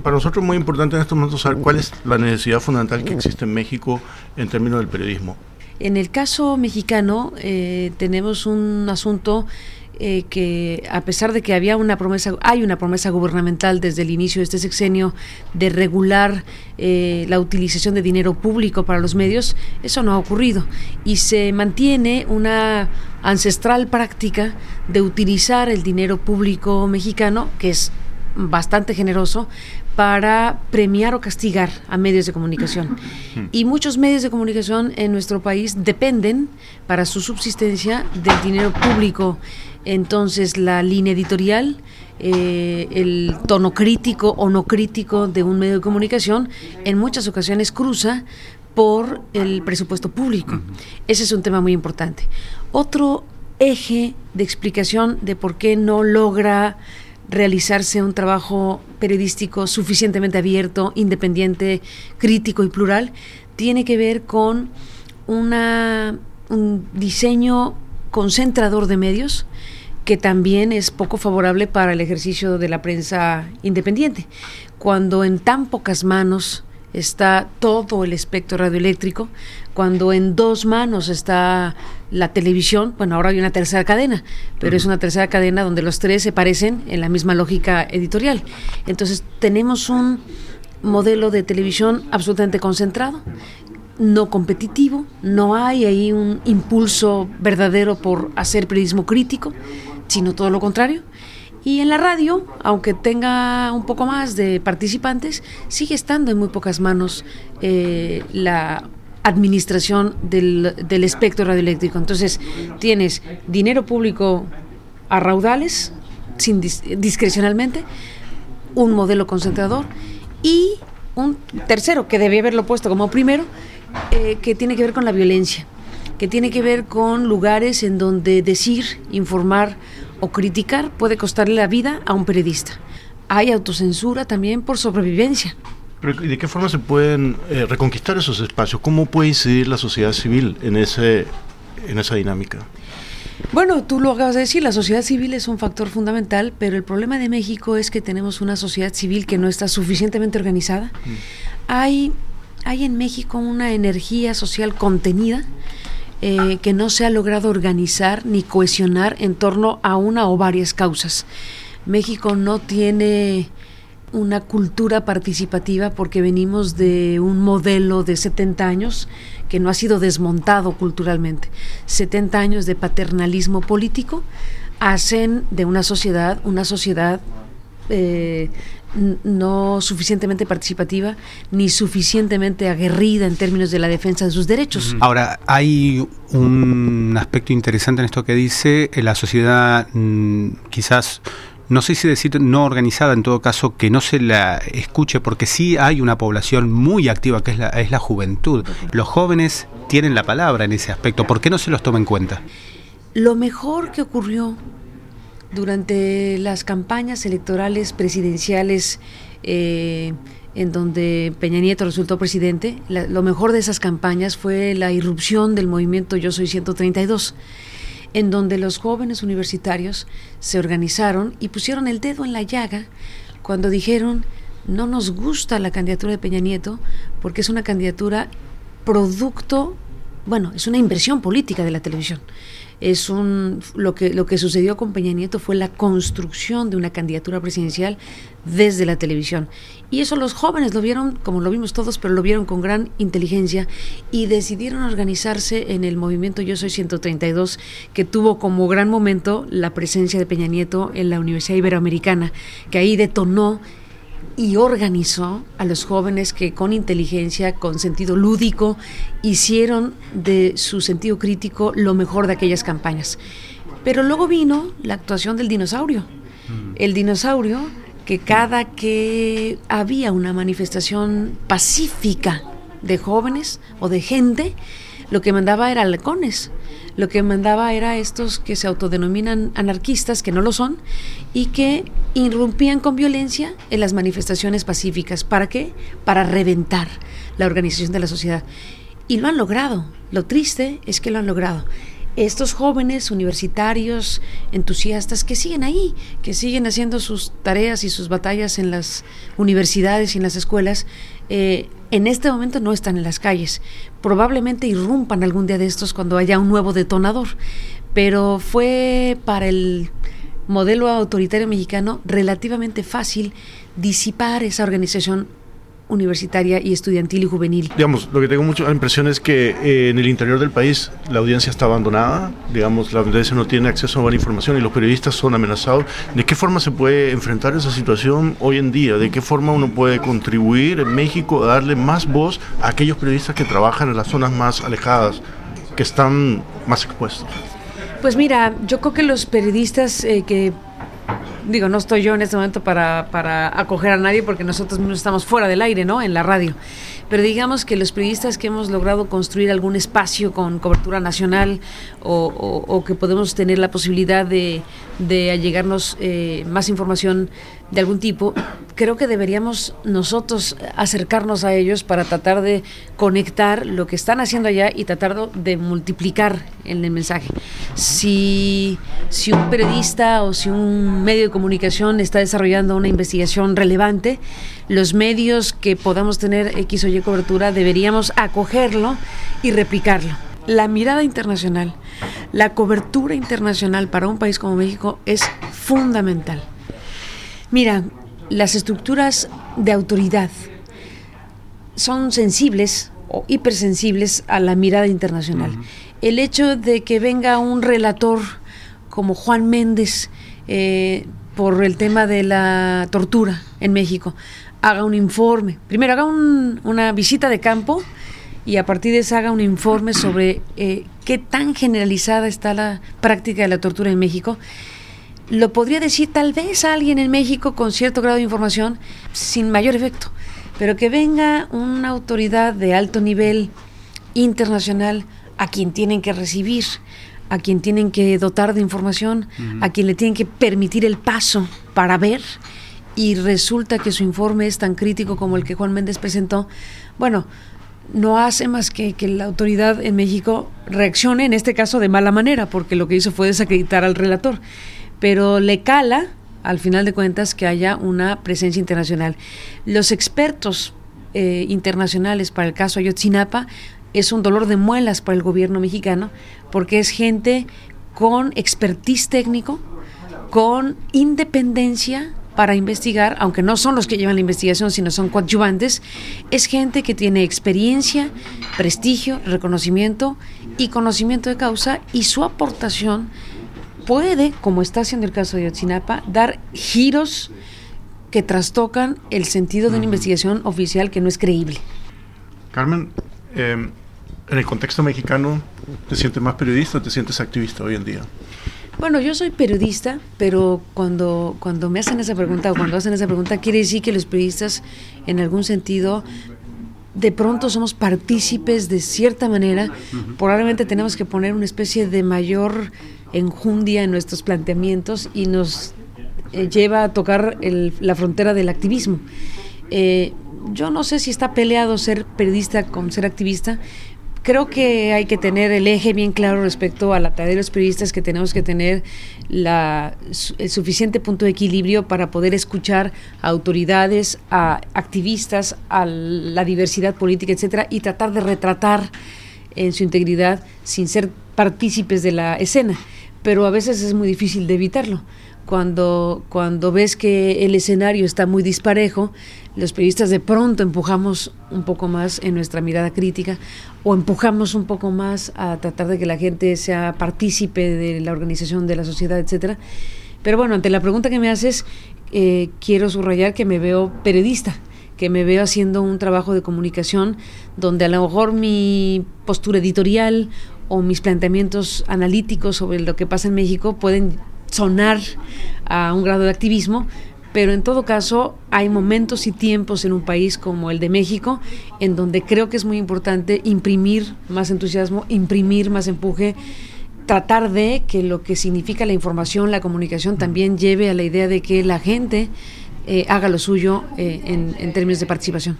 para nosotros muy importante en estos momentos saber cuál es la necesidad fundamental que existe en México en términos del periodismo. En el caso mexicano eh, tenemos un asunto eh, que a pesar de que había una promesa, hay una promesa gubernamental desde el inicio de este sexenio de regular eh, la utilización de dinero público para los medios, eso no ha ocurrido y se mantiene una ancestral práctica de utilizar el dinero público mexicano, que es bastante generoso, para premiar o castigar a medios de comunicación. Y muchos medios de comunicación en nuestro país dependen para su subsistencia del dinero público entonces la línea editorial, eh, el tono crítico o no crítico de un medio de comunicación en muchas ocasiones cruza por el presupuesto público. Ese es un tema muy importante. Otro eje de explicación de por qué no logra realizarse un trabajo periodístico suficientemente abierto, independiente, crítico y plural, tiene que ver con una, un diseño concentrador de medios que también es poco favorable para el ejercicio de la prensa independiente. Cuando en tan pocas manos está todo el espectro radioeléctrico, cuando en dos manos está la televisión, bueno, ahora hay una tercera cadena, pero es una tercera cadena donde los tres se parecen en la misma lógica editorial. Entonces tenemos un modelo de televisión absolutamente concentrado no competitivo, no hay ahí un impulso verdadero por hacer periodismo crítico, sino todo lo contrario. Y en la radio, aunque tenga un poco más de participantes, sigue estando en muy pocas manos eh, la administración del, espectro radioeléctrico. Entonces, tienes dinero público a raudales, sin discrecionalmente, un modelo concentrador y un tercero, que debía haberlo puesto como primero, eh, que tiene que ver con la violencia, que tiene que ver con lugares en donde decir, informar o criticar puede costarle la vida a un periodista. Hay autocensura también por sobrevivencia. ¿Y de qué forma se pueden eh, reconquistar esos espacios? ¿Cómo puede incidir la sociedad civil en, ese, en esa dinámica? Bueno, tú lo acabas de decir, la sociedad civil es un factor fundamental, pero el problema de México es que tenemos una sociedad civil que no está suficientemente organizada. Mm. Hay hay en México una energía social contenida eh, que no se ha logrado organizar ni cohesionar en torno a una o varias causas. México no tiene una cultura participativa porque venimos de un modelo de 70 años que no ha sido desmontado culturalmente. 70 años de paternalismo político hacen de una sociedad una sociedad eh, no suficientemente participativa ni suficientemente aguerrida en términos de la defensa de sus derechos. Ahora, hay un aspecto interesante en esto que dice, la sociedad mm, quizás no sé si decir no organizada, en todo caso, que no se la escuche, porque sí hay una población muy activa, que es la, es la juventud. Los jóvenes tienen la palabra en ese aspecto. ¿Por qué no se los toma en cuenta? Lo mejor que ocurrió durante las campañas electorales presidenciales eh, en donde Peña Nieto resultó presidente, lo mejor de esas campañas fue la irrupción del movimiento Yo Soy 132, en donde los jóvenes universitarios se organizaron y pusieron el dedo en la llaga cuando dijeron no nos gusta la candidatura de Peña Nieto porque es una candidatura producto, bueno, es una inversión política de la televisión es un lo que lo que sucedió con Peña Nieto fue la construcción de una candidatura presidencial desde la televisión. Y eso los jóvenes lo vieron como lo vimos todos pero lo vieron con gran inteligencia y decidieron organizarse en el movimiento Yo soy 132 que tuvo como gran momento la presencia de Peña Nieto en la Universidad Iberoamericana que ahí detonó y organizó a los jóvenes que con inteligencia, con sentido lúdico, hicieron de su sentido crítico lo mejor de aquellas campañas. Pero luego vino la actuación del dinosaurio. Mm. El dinosaurio que cada que había una manifestación pacífica de jóvenes o de gente, lo que mandaba era halcones lo que mandaba era estos que se autodenominan anarquistas, que no lo son, y que irrumpían con violencia en las manifestaciones pacíficas. ¿Para qué? Para reventar la organización de la sociedad. Y lo han logrado. Lo triste es que lo han logrado. Estos jóvenes universitarios, entusiastas, que siguen ahí, que siguen haciendo sus tareas y sus batallas en las universidades y en las escuelas, eh, en este momento no están en las calles. Probablemente irrumpan algún día de estos cuando haya un nuevo detonador. Pero fue para el modelo autoritario mexicano relativamente fácil disipar esa organización universitaria y estudiantil y juvenil. Digamos, lo que tengo mucha impresión es que eh, en el interior del país la audiencia está abandonada, digamos, la audiencia no tiene acceso a buena información y los periodistas son amenazados. ¿De qué forma se puede enfrentar esa situación hoy en día? ¿De qué forma uno puede contribuir en México a darle más voz a aquellos periodistas que trabajan en las zonas más alejadas, que están más expuestos? Pues mira, yo creo que los periodistas eh, que digo, no estoy yo en este momento para, para acoger a nadie porque nosotros mismos estamos fuera del aire, ¿no? En la radio. Pero digamos que los periodistas que hemos logrado construir algún espacio con cobertura nacional o, que podemos tener la posibilidad de, de allegarnos eh, más información de algún tipo, creo que deberíamos nosotros acercarnos a ellos para tratar de conectar lo que están haciendo allá y tratar de multiplicar el mensaje. Si, si un periodista o si un medio de comunicación está desarrollando una investigación relevante, los medios que podamos tener X o Y cobertura deberíamos acogerlo y replicarlo. La mirada internacional, la cobertura internacional para un país como México es fundamental. Mira, las estructuras de autoridad son sensibles o hipersensibles a la mirada internacional. El hecho de que venga un relator como Juan Méndez eh, por el tema de la tortura en México, haga un informe, primero haga una visita de campo y a partir de eso haga un informe sobre eh, qué tan generalizada está la práctica de la tortura en México lo podría decir tal vez alguien en México con cierto grado de información sin mayor efecto, pero que venga una autoridad de alto nivel internacional a quien tienen que recibir, a quien tienen que dotar de información, a quien le tienen que permitir el paso para ver, y resulta que su informe es tan crítico como el que Juan Méndez presentó, bueno, no hace más que que la autoridad en México reaccione, en este caso de mala manera, porque lo que hizo fue desacreditar al relator pero le cala, al final de cuentas, que haya una presencia internacional. Los expertos eh, internacionales para el caso Ayotzinapa es un dolor de muelas para el gobierno mexicano, porque es gente con expertise técnico, con independencia para investigar, aunque no son los que llevan la investigación, sino son coadyuvantes, es gente que tiene experiencia, prestigio, reconocimiento y conocimiento de causa y su aportación puede, como está haciendo el caso de Yotzinapa, dar giros que trastocan el sentido de una investigación oficial que no es creíble. Carmen, em, en el contexto mexicano, ¿te sientes más periodista o te sientes activista hoy en día? Bueno, yo soy periodista, pero cuando, cuando me hacen esa pregunta o cuando hacen esa pregunta, quiere decir que los periodistas, en algún sentido, de pronto somos partícipes de cierta manera. Probablemente tenemos que poner una especie de mayor enjundia en nuestros planteamientos y nos eh, lleva a tocar la frontera del activismo. Eh, yo no sé si está peleado ser periodista con ser activista. Creo que hay que tener el eje bien claro respecto a la tarea de los periodistas, que tenemos que tener la, el suficiente punto de equilibrio para poder escuchar a autoridades, a activistas, a la diversidad política, etcétera, y tratar de retratar en su integridad sin ser partícipes de la escena pero a veces es muy difícil de evitarlo. Cuando, cuando ves que el escenario está muy disparejo, los periodistas de pronto empujamos un poco más en nuestra mirada crítica o empujamos un poco más a tratar de que la gente sea partícipe de la organización de la sociedad, etcétera. Pero bueno, ante la pregunta que me haces, eh, quiero subrayar que me veo periodista, que me veo haciendo un trabajo de comunicación donde a lo mejor mi postura editorial o mis planteamientos analíticos sobre lo que pasa en México pueden sonar a un grado de activismo, pero en todo caso hay momentos y tiempos en un país como el de México en donde creo que es muy importante imprimir más entusiasmo, imprimir más empuje, tratar de que lo que significa la información, la comunicación también lleve a la idea de que la gente eh, haga lo suyo eh, en términos de participación.